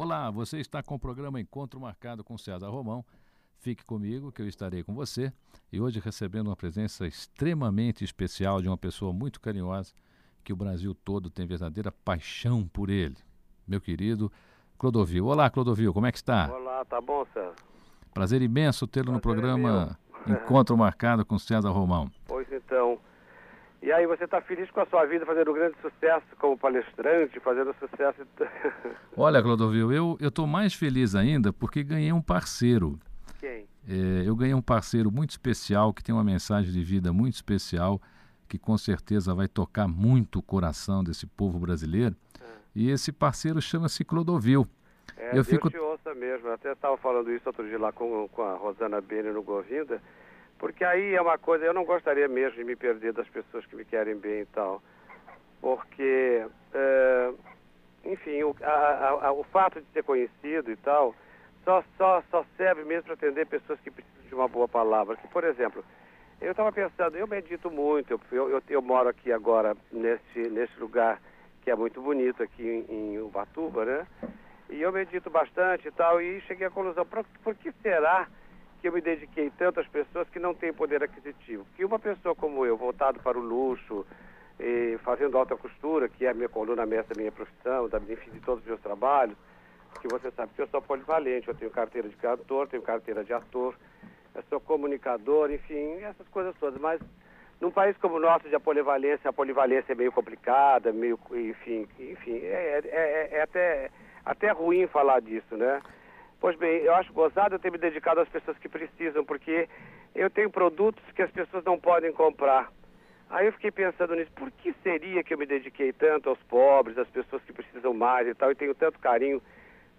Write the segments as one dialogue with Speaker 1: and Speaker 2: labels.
Speaker 1: Olá, você está com o programa Encontro Marcado com César Romão. Fique comigo que eu estarei com você e hoje recebendo uma presença extremamente especial de uma pessoa muito carinhosa que o Brasil todo tem verdadeira paixão por ele. Meu querido Clodovil. Olá, Clodovil, como é que está?
Speaker 2: Olá, tá bom, César?
Speaker 1: Prazer imenso tê-lo no programa Encontro Marcado com César Romão.
Speaker 2: Pois então. E aí, você está feliz com a sua vida, fazendo grande sucesso como palestrante, fazendo sucesso.
Speaker 1: Olha, Clodovil, eu estou mais feliz ainda porque ganhei um parceiro.
Speaker 2: Quem?
Speaker 1: É, eu ganhei um parceiro muito especial, que tem uma mensagem de vida muito especial, que com certeza vai tocar muito o coração desse povo brasileiro.
Speaker 2: Ah.
Speaker 1: E esse parceiro chama-se Clodovil.
Speaker 2: É,
Speaker 1: Eu
Speaker 2: Deus
Speaker 1: fico-
Speaker 2: te ouça mesmo. Eu até estava falando isso outro dia lá com, com a Rosana Bene no Govinda, porque aí é uma coisa, eu não gostaria mesmo de me perder das pessoas que me querem bem e tal. Porque, é, enfim, o, a- a- a- o fato de ser conhecido e tal, só, só, só serve mesmo para atender pessoas que precisam de uma boa palavra. Que, por exemplo, eu estava pensando, eu medito muito, eu, eu, eu, moro aqui agora nesse, nesse lugar que é muito bonito aqui em, em Ubatuba, né? E eu medito bastante e tal, e cheguei à conclusão, por, por que será que eu me dediquei tanto às pessoas que não têm poder aquisitivo? Que uma pessoa como eu, voltado para o luxo, fazendo alta costura, que é a minha coluna mestra minha profissão, da, enfim, de todos os meus trabalhos, que você sabe que eu sou polivalente, eu tenho carteira de cantor, tenho carteira de ator, eu sou comunicador, enfim, essas coisas todas, mas num país como o nosso, de a polivalência, a polivalência é meio complicada, meio, enfim, enfim, é, é- é- é até, até ruim falar disso, né? Pois bem, eu acho gozado eu ter me dedicado às pessoas que precisam, porque eu tenho produtos que as pessoas não podem comprar. Aí eu fiquei pensando nisso, por que seria que eu me dediquei tanto aos pobres, às pessoas que precisam mais e tal, e tenho tanto carinho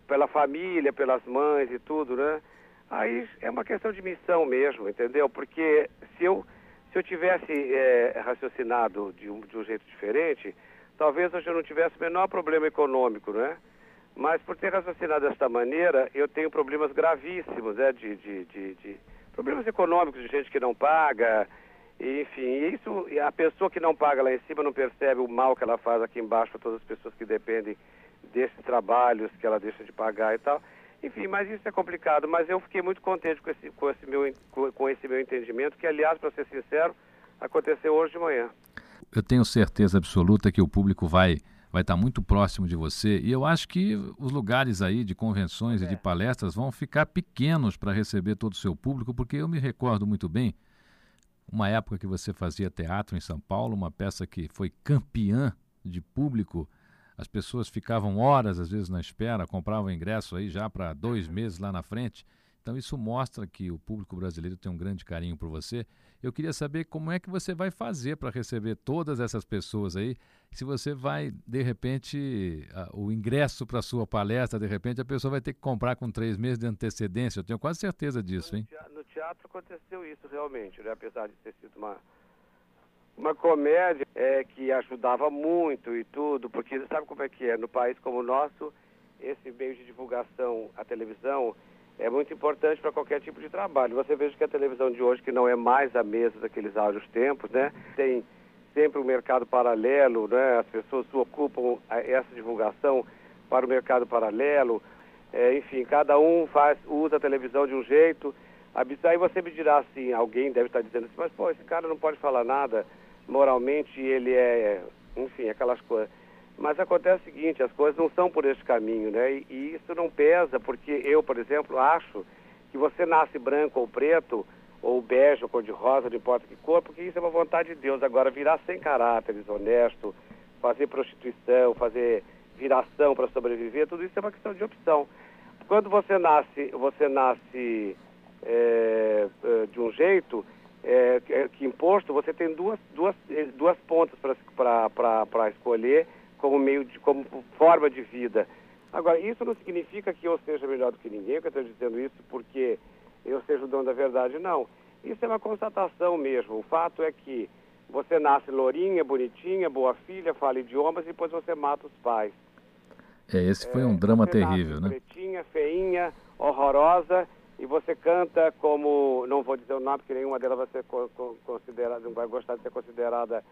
Speaker 2: pela família, pelas mães e tudo, né? Aí é uma questão de missão mesmo, entendeu? Porque se eu, se eu tivesse eh, raciocinado de um, de um jeito diferente, talvez hoje eu não tivesse o menor problema econômico, né? Mas por ter raciocinado desta maneira, eu tenho problemas gravíssimos, né? De, de, de, de problemas econômicos, de gente que não paga, e, enfim, isso, a pessoa que não paga lá em cima não percebe o mal que ela faz aqui embaixo para todas as pessoas que dependem desses trabalhos que ela deixa de pagar e tal. Enfim, mas isso é complicado, mas eu fiquei muito contente com esse, com esse, meu, com esse meu entendimento, que aliás, para ser sincero, aconteceu hoje de manhã.
Speaker 1: Eu tenho certeza absoluta que o público vai vai estar muito próximo de você e eu acho que os lugares aí de convenções e de palestras vão ficar pequenos para receber todo o seu público, porque eu me recordo muito bem uma época que você fazia teatro em São Paulo, uma peça que foi campeã de público. As pessoas ficavam horas, às vezes, na espera, compravam ingresso aí já para dois meses lá na frente. Então, isso mostra que o público brasileiro tem um grande carinho por você. Eu queria saber como é que você vai fazer para receber todas essas pessoas aí. Se você vai, de repente, a- o ingresso para a sua palestra, de repente, a pessoa vai ter que comprar com três meses de antecedência. Eu tenho quase certeza disso, hein?
Speaker 2: No teatro aconteceu isso realmente, né? apesar de ter sido uma, uma comédia é, que ajudava muito e tudo, porque sabe como é que é? No país como o nosso, esse meio de divulgação, a televisão, é muito importante para qualquer tipo de trabalho. Você veja que a televisão de hoje, que não é mais a mesa daqueles áureos tempos, né? Tem sempre um mercado paralelo, né? As pessoas ocupam essa divulgação para o mercado paralelo. É, enfim, cada um faz, usa a televisão de um jeito. Aí você me dirá assim, alguém deve estar dizendo assim, mas pô, esse cara não pode falar nada, moralmente ele é, enfim, aquelas coisas. Mas acontece o seguinte, as coisas não são por esse caminho, né? E, e isso não pesa, porque eu, por exemplo, acho que você nasce branco ou preto, ou bege, ou cor-de-rosa, não importa que cor, porque isso é uma vontade de Deus. Agora, virar sem caráter, desonesto, fazer prostituição, fazer viração para sobreviver, tudo isso é uma questão de opção. Quando você nasce, você nasce é, é, de um jeito é, que- que imposto, você tem duas, duas, duas pontas para escolher como meio de, como forma de vida. Agora, isso não significa que eu seja melhor do que ninguém, que eu estou dizendo isso porque eu seja o dono da verdade, não. Isso é uma constatação mesmo. O fato é que você nasce lourinha, bonitinha, boa filha, fala idiomas e depois você mata os pais.
Speaker 1: É, esse foi um drama
Speaker 2: Você nasce
Speaker 1: terrível, né?
Speaker 2: Pretinha, feinha, horrorosa, e você canta como, não vou dizer o nome, porque nenhuma delas vai ser co- co- considerada, não vai gostar de ser considerada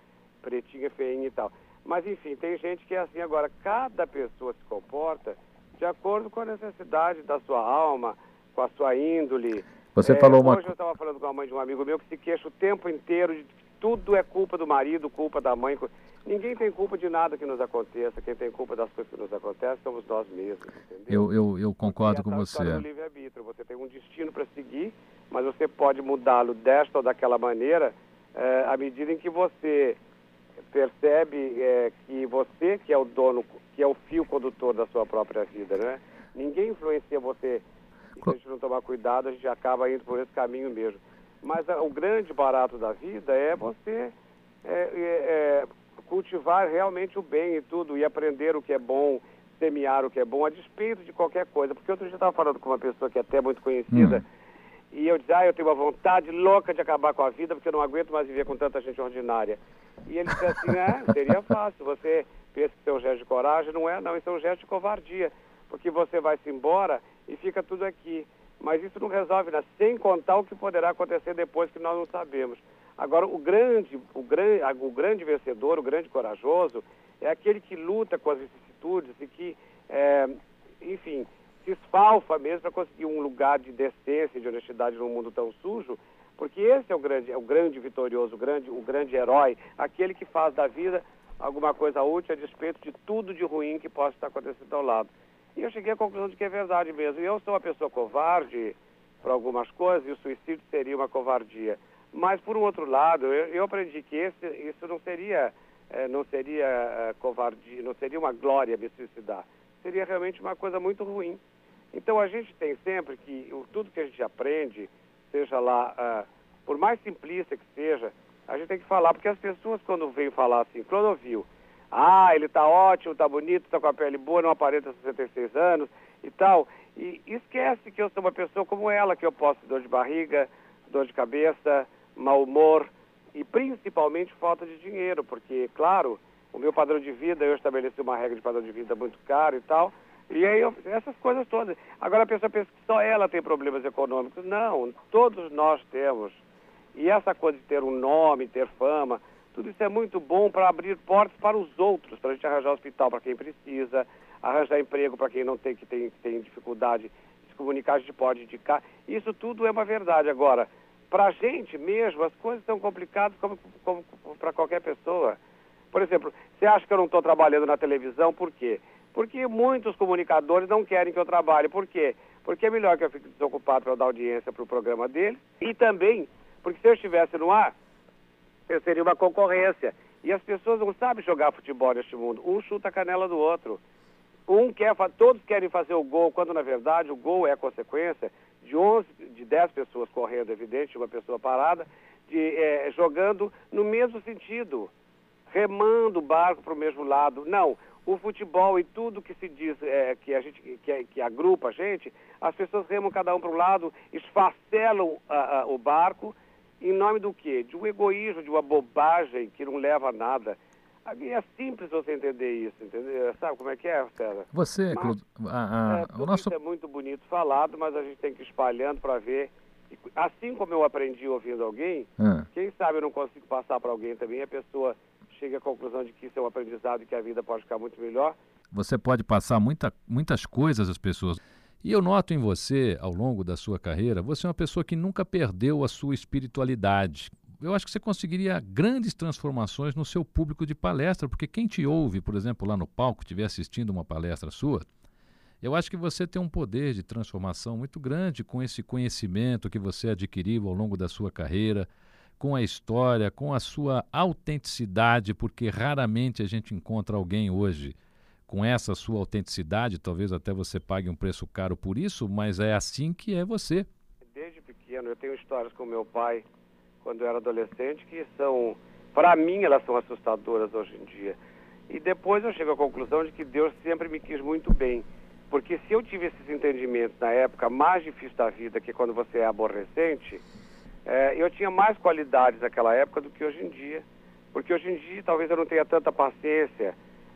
Speaker 2: pretinha, feinha e tal. Mas enfim, tem gente que é assim agora, cada pessoa se comporta de acordo com a necessidade da sua alma, com a sua índole.
Speaker 1: Você é, falou uma
Speaker 2: Hoje eu estava falando com a mãe de um amigo meu que se queixa o tempo inteiro de que tudo é culpa do marido, culpa da mãe. Ninguém tem culpa de nada que nos aconteça. Quem tem culpa das coisas que nos acontecem somos nós mesmos, entendeu?
Speaker 1: Eu, eu, eu concordo com você.
Speaker 2: É livre-arbítrio. Você tem um destino para seguir, mas você pode mudá-lo desta ou daquela maneira é, à medida em que você percebe é, que você que é o dono, que é o fio condutor da sua própria vida, né? Ninguém influencia você. E se a gente não tomar cuidado, a gente acaba indo por esse caminho mesmo. Mas a, o grande barato da vida é você é, é, é, cultivar realmente o bem e tudo, e aprender o que é bom, semear o que é bom, a despeito de qualquer coisa. Porque outro dia eu estava falando com uma pessoa que é até muito conhecida, hum. e eu dizia, ah, eu tenho uma vontade louca de acabar com a vida, porque eu não aguento mais viver com tanta gente ordinária. E ele disse assim, é, seria fácil, você pensa que isso é um gesto de coragem, não é não, isso é um gesto de covardia, porque você vai-se embora e fica tudo aqui. Mas isso não resolve nada, sem contar o que poderá acontecer depois que nós não sabemos. Agora, o grande, o grande, o grande vencedor, o grande corajoso, é aquele que luta com as vicissitudes e que, é, enfim, se esfalfa mesmo para conseguir um lugar de decência e de honestidade num mundo tão sujo, porque esse é o grande, é o grande vitorioso, o grande, o grande herói, aquele que faz da vida alguma coisa útil a despeito de tudo de ruim que possa estar acontecendo ao lado. E eu cheguei à conclusão de que é verdade mesmo. Eu sou uma pessoa covarde para algumas coisas e o suicídio seria uma covardia. Mas, por um outro lado, eu, eu aprendi que esse, isso não seria, é, não seria é, covardia, não seria uma glória me suicidar. Seria realmente uma coisa muito ruim. Então, a gente tem sempre que o, tudo que a gente aprende, seja lá, uh, por mais simplista que seja, a gente tem que falar, porque as pessoas, quando vêm falar assim, Clodovil, ah, ele está ótimo, está bonito, está com a pele boa, não aparenta 66 anos e tal. E esquece que eu sou uma pessoa como ela, que eu posso ter dor de barriga, dor de cabeça, mau humor e principalmente falta de dinheiro, porque, claro, o meu padrão de vida, eu estabeleci uma regra de padrão de vida muito caro e tal, e aí eu, essas coisas todas. Agora a pessoa pensa que só ela tem problemas econômicos. Não, todos nós temos. E essa coisa de ter um nome, ter fama, tudo isso é muito bom para abrir portas para os outros, para a gente arranjar hospital para quem precisa, arranjar emprego para quem não tem, que tem, que tem dificuldade de se comunicar, a gente pode indicar. Isso tudo é uma verdade. Agora, para a gente mesmo, as coisas são complicadas como, como, como para qualquer pessoa. Por exemplo, você acha que eu não estou trabalhando na televisão, por quê? Porque muitos comunicadores não querem que eu trabalhe. Por quê? Porque é melhor que eu fique desocupado para dar audiência para o programa dele. E também, porque se eu estivesse no ar, seria uma concorrência. E as pessoas não sabem jogar futebol neste mundo. Um chuta a canela do outro. Um quer, todos querem fazer o gol, quando na verdade o gol é a consequência de 11, de 10 pessoas correndo, evidente, uma pessoa parada, de, é, jogando no mesmo sentido, remando o barco para o mesmo lado. Não, o futebol e tudo que se diz é, que a gente que, que, agrupa a gente, as pessoas remam cada um para um lado, esfacelam a, a, o barco em nome do quê? De um egoísmo, de uma bobagem que não leva a nada. É simples você entender isso, entendeu? Sabe como é que é, César?
Speaker 1: Você, mas, a,
Speaker 2: é, o nosso... é muito bonito falado, mas a gente tem que ir espalhando para ver. Assim como eu aprendi ouvindo alguém, ah. quem sabe eu não consigo passar para alguém também, a pessoa chega à conclusão de que isso é um aprendizado e que a vida pode ficar muito melhor.
Speaker 1: Você pode passar muita, muitas coisas às pessoas. E eu noto em você, ao longo da sua carreira, você é uma pessoa que nunca perdeu a sua espiritualidade. Eu acho que você conseguiria grandes transformações no seu público de palestra, porque quem te ouve, por exemplo, lá no palco, estiver assistindo uma palestra sua, eu acho que você tem um poder de transformação muito grande com esse conhecimento que você adquiriu ao longo da sua carreira, com a história, com a sua autenticidade, porque raramente a gente encontra alguém hoje com essa sua autenticidade, talvez até você pague um preço caro por isso, mas é assim que é você.
Speaker 2: Desde pequeno, eu tenho histórias com meu pai, quando eu era adolescente, que são, para mim, elas são assustadoras hoje em dia. E depois eu chego à conclusão de que Deus sempre me quis muito bem. Porque se eu tive esses entendimentos na época mais difícil da vida, que é quando você é aborrecente, é, eu tinha mais qualidades naquela época do que hoje em dia. Porque hoje em dia talvez eu não tenha tanta paciência,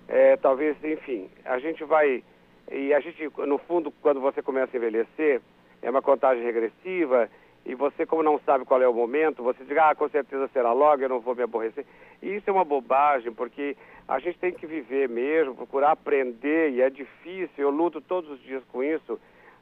Speaker 2: é, talvez, enfim, a gente vai. E a gente, no fundo, quando você começa a envelhecer, é uma contagem regressiva e você, como não sabe qual é o momento, você diz, ah, com certeza será logo, eu não vou me aborrecer. E isso é uma bobagem, porque a gente tem que viver mesmo, procurar aprender, e é difícil, eu luto todos os dias com isso,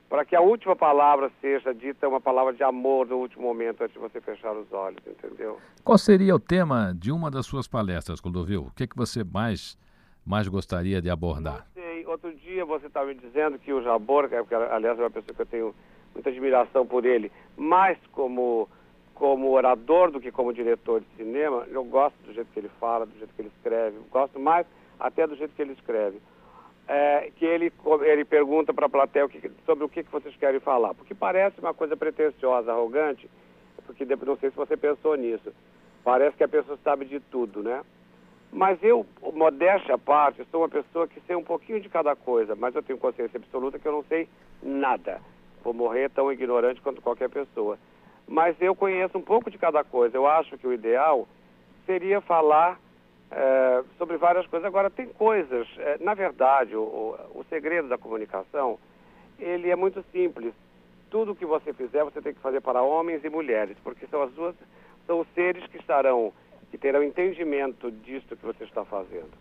Speaker 2: para que a última palavra seja dita uma palavra de amor no último momento, antes de você fechar os olhos, entendeu?
Speaker 1: Qual seria o tema de uma das suas palestras, Clodovil? O que, é que você mais, mais gostaria de abordar?
Speaker 2: Não sei, outro dia você estava me dizendo que o Jabor, que aliás é uma pessoa que eu tenho muita admiração por ele, mais como, como orador do que como diretor de cinema. Eu gosto do jeito que ele fala, do jeito que ele escreve, gosto mais até do jeito que ele escreve. É, que ele, ele pergunta para a plateia o que, sobre o que, que vocês querem falar. Porque parece uma coisa pretensiosa, arrogante, porque não sei se você pensou nisso. Parece que a pessoa sabe de tudo, né? Mas eu, modéstia à parte, sou uma pessoa que sei um pouquinho de cada coisa, mas eu tenho consciência absoluta que eu não sei nada. Vou morrer tão ignorante quanto qualquer pessoa. Mas eu conheço um pouco de cada coisa. Eu acho que o ideal seria falar é, sobre várias coisas. Agora, tem coisas, é, na verdade, o, o, o segredo da comunicação, ele é muito simples. Tudo que você fizer, você tem que fazer para homens e mulheres, porque são as duas, são os seres que estarão, que terão entendimento disso que você está fazendo.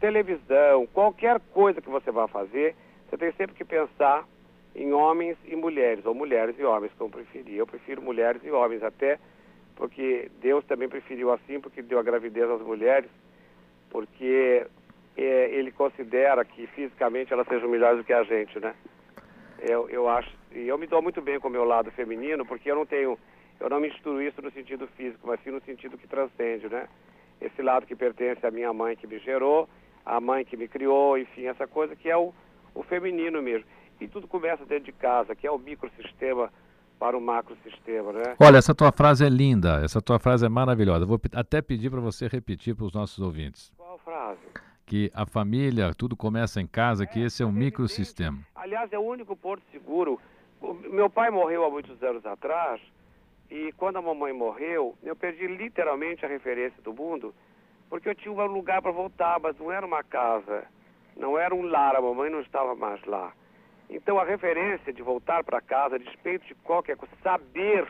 Speaker 2: Televisão, qualquer coisa que você vá fazer, você tem sempre que pensar em homens e mulheres, ou mulheres e homens, como preferir. Eu prefiro mulheres e homens, até porque Deus também preferiu assim, porque deu a gravidez às mulheres, porque é, ele considera que fisicamente elas sejam melhores do que a gente, né? Eu, eu acho, e eu me dou muito bem com o meu lado feminino, porque eu não tenho, eu não misturo isso no sentido físico, mas sim no sentido que transcende, né? Esse lado que pertence à minha mãe que me gerou, à mãe que me criou, enfim, essa coisa que é o, o feminino mesmo. E tudo começa dentro de casa, que é o microsistema para o macrosistema, né?
Speaker 1: Olha, essa tua frase é linda, essa tua frase é maravilhosa. Vou até pedir para você repetir para os nossos ouvintes.
Speaker 2: Qual frase?
Speaker 1: Que a família, tudo começa em casa, é, que esse é um microsistema.
Speaker 2: Aliás, é o único porto seguro. Meu pai morreu há muitos anos atrás e quando a mamãe morreu, eu perdi literalmente a referência do mundo, porque eu tinha um lugar para voltar, mas não era uma casa, não era um lar, a mamãe não estava mais lá. Então, a referência de voltar para casa, a despeito de qualquer coisa, saber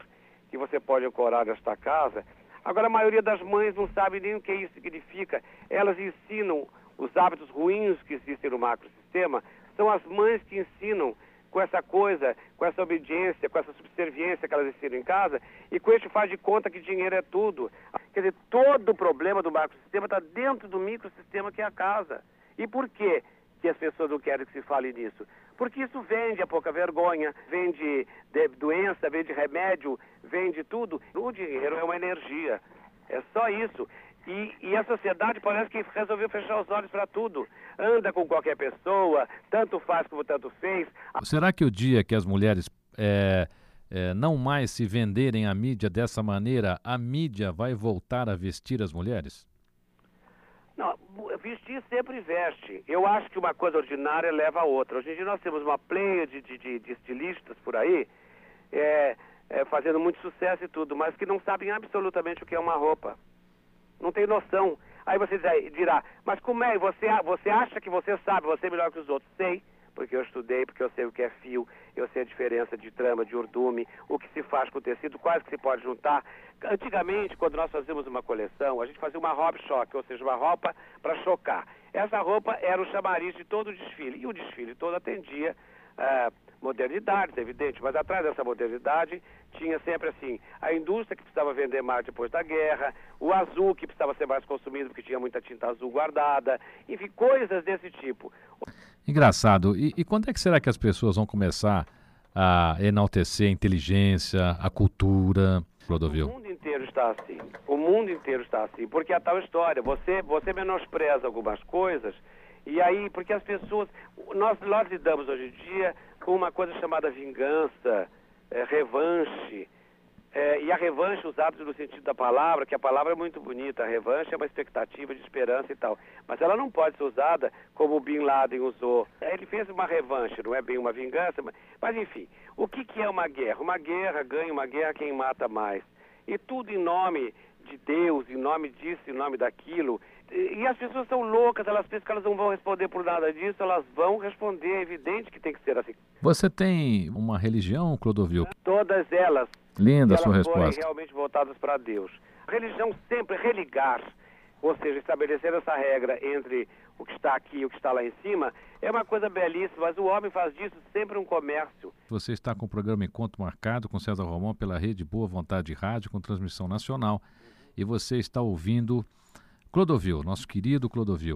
Speaker 2: que você pode ancorar nesta casa. Agora, a maioria das mães não sabe nem o que isso significa. Elas ensinam os hábitos ruins que existem no macrosistema. São as mães que ensinam com essa coisa, com essa obediência, com essa subserviência que elas ensinam em casa, e com este faz de conta que dinheiro é tudo. Quer dizer, todo o problema do macrosistema está dentro do microsistema que é a casa. E por quê? que as pessoas não querem que se fale nisso. Porque isso vende a pouca vergonha, vende doença, vende remédio, vende tudo. O dinheiro é uma energia. É só isso. E, e, a sociedade parece que resolveu fechar os olhos para tudo. Anda com qualquer pessoa, tanto faz como tanto fez.
Speaker 1: Será que o dia que as mulheres é, é, não mais se venderem à mídia dessa maneira, a mídia vai voltar a vestir as mulheres?
Speaker 2: Vestir sempre veste. Eu acho que uma coisa ordinária leva a outra. Hoje em dia nós temos uma pleia de, de, de estilistas por aí, é, é, fazendo muito sucesso e tudo, mas que não sabem absolutamente o que é uma roupa. Não tem noção. Aí você dirá, mas como é? Você, você acha que você sabe, você é melhor que os outros? Sei porque eu estudei, porque eu sei o que é fio, eu sei a diferença de trama, de urdume, o que se faz com o tecido, quais que se pode juntar. Antigamente, quando nós fazíamos uma coleção, a gente fazia uma roupa choque, ou seja, uma roupa para chocar. Essa roupa era o chamariz de todo o desfile, e o desfile todo atendia uh, modernidades, evidente, mas atrás dessa modernidade tinha sempre assim, a indústria que precisava vender mais depois da guerra, o azul que precisava ser mais consumido porque tinha muita tinta azul guardada, enfim, coisas desse tipo.
Speaker 1: Engraçado. E, e quando é que será que as pessoas vão começar a enaltecer a inteligência, a cultura, Clodovil?
Speaker 2: O mundo inteiro está assim. O mundo inteiro está assim. Porque é a tal história, você, você menospreza algumas coisas, e aí, porque as pessoas. Nós, nós lidamos hoje em dia com uma coisa chamada vingança, é, revanche. É, e a revanche usada no sentido da palavra, que a palavra é muito bonita, a revanche é uma expectativa de esperança e tal. Mas ela não pode ser usada como o Bin Laden usou. Ele fez uma revanche, não é bem uma vingança, mas, mas enfim. O que, que é uma guerra? Uma guerra ganha uma guerra quem mata mais. E tudo em nome de Deus, em nome disso, em nome daquilo. E, as pessoas são loucas, elas pensam que elas não vão responder por nada disso, elas vão responder, é evidente que tem que ser assim.
Speaker 1: Você tem uma religião, Clodovil?
Speaker 2: Todas elas
Speaker 1: Linda a sua
Speaker 2: elas forem
Speaker 1: resposta.
Speaker 2: realmente voltadas para Deus. A religião sempre religar, ou seja, estabelecer essa regra entre o que está aqui e o que está lá em cima, é uma coisa belíssima, mas o homem faz disso sempre um comércio.
Speaker 1: Você está com o programa Encontro Marcado com César Romão pela Rede Boa Vontade Rádio, com transmissão nacional. E você está ouvindo Clodovil, nosso querido Clodovil.